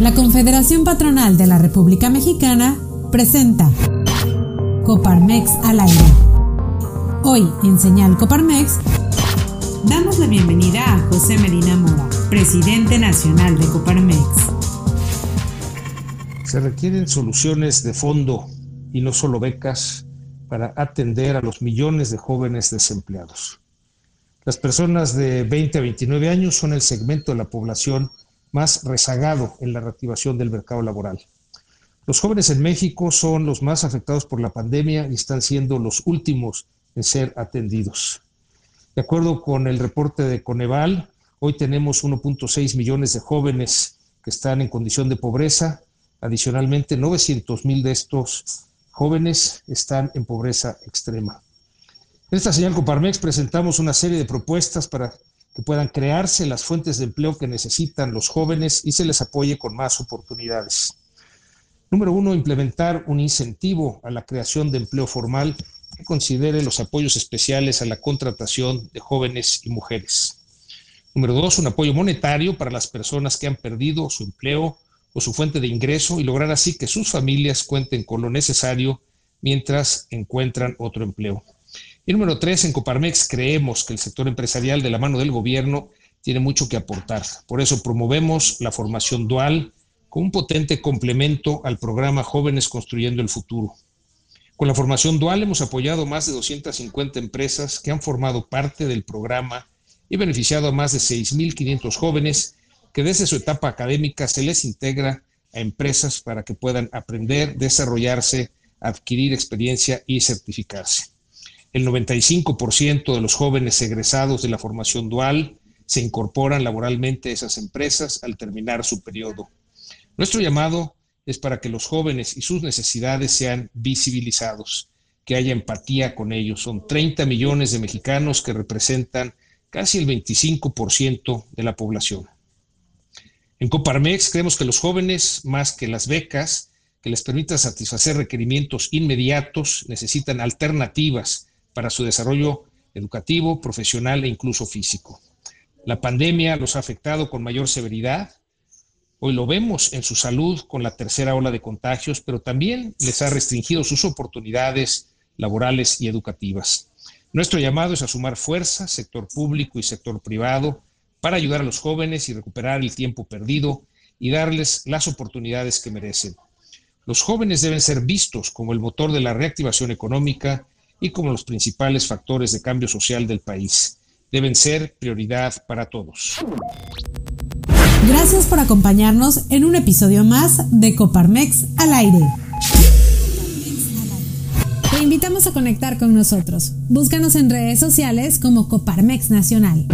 La Confederación Patronal de la República Mexicana presenta Coparmex al aire. Hoy en Señal Coparmex damos la bienvenida a José Medina Mora, presidente nacional de Coparmex. Se requieren soluciones de fondo y no solo becas para atender a los millones de jóvenes desempleados. Las personas de 20 a 29 años son el segmento de la población más rezagado en la reactivación del mercado laboral. Los jóvenes en México son los más afectados por la pandemia y están siendo los últimos en ser atendidos. De acuerdo con el reporte de Coneval, hoy tenemos 1.6 millones de jóvenes que están en condición de pobreza. Adicionalmente, 900 mil de estos jóvenes están en pobreza extrema. En esta señal Coparmex presentamos una serie de propuestas para que puedan crearse las fuentes de empleo que necesitan los jóvenes y se les apoye con más oportunidades. Número uno, implementar un incentivo a la creación de empleo formal que considere los apoyos especiales a la contratación de jóvenes y mujeres. Número dos, un apoyo monetario para las personas que han perdido su empleo o su fuente de ingreso y lograr así que sus familias cuenten con lo necesario mientras encuentran otro empleo. Y número tres, en Coparmex creemos que el sector empresarial de la mano del gobierno tiene mucho que aportar. Por eso promovemos la formación dual como un potente complemento al programa Jóvenes Construyendo el Futuro. Con la formación dual hemos apoyado más de 250 empresas que han formado parte del programa y beneficiado a más de 6.500 jóvenes que desde su etapa académica se les integra a empresas para que puedan aprender, desarrollarse, adquirir experiencia y certificarse. El 95% de los jóvenes egresados de la formación dual se incorporan laboralmente a esas empresas al terminar su periodo. Nuestro llamado es para que los jóvenes y sus necesidades sean visibilizados, que haya empatía con ellos. Son 30 millones de mexicanos que representan casi el 25% de la población. En Coparmex creemos que los jóvenes, más que las becas, que les permitan satisfacer requerimientos inmediatos, necesitan alternativas para su desarrollo educativo, profesional e incluso físico. La pandemia los ha afectado con mayor severidad. Hoy lo vemos en su salud con la tercera ola de contagios, pero también les ha restringido sus oportunidades laborales y educativas. Nuestro llamado es a sumar fuerzas, sector público y sector privado, para ayudar a los jóvenes y recuperar el tiempo perdido y darles las oportunidades que merecen. Los jóvenes deben ser vistos como el motor de la reactivación económica y como los principales factores de cambio social del país. Deben ser prioridad para todos. Gracias por acompañarnos en un episodio más de Coparmex al aire. Te invitamos a conectar con nosotros. Búscanos en redes sociales como Coparmex Nacional.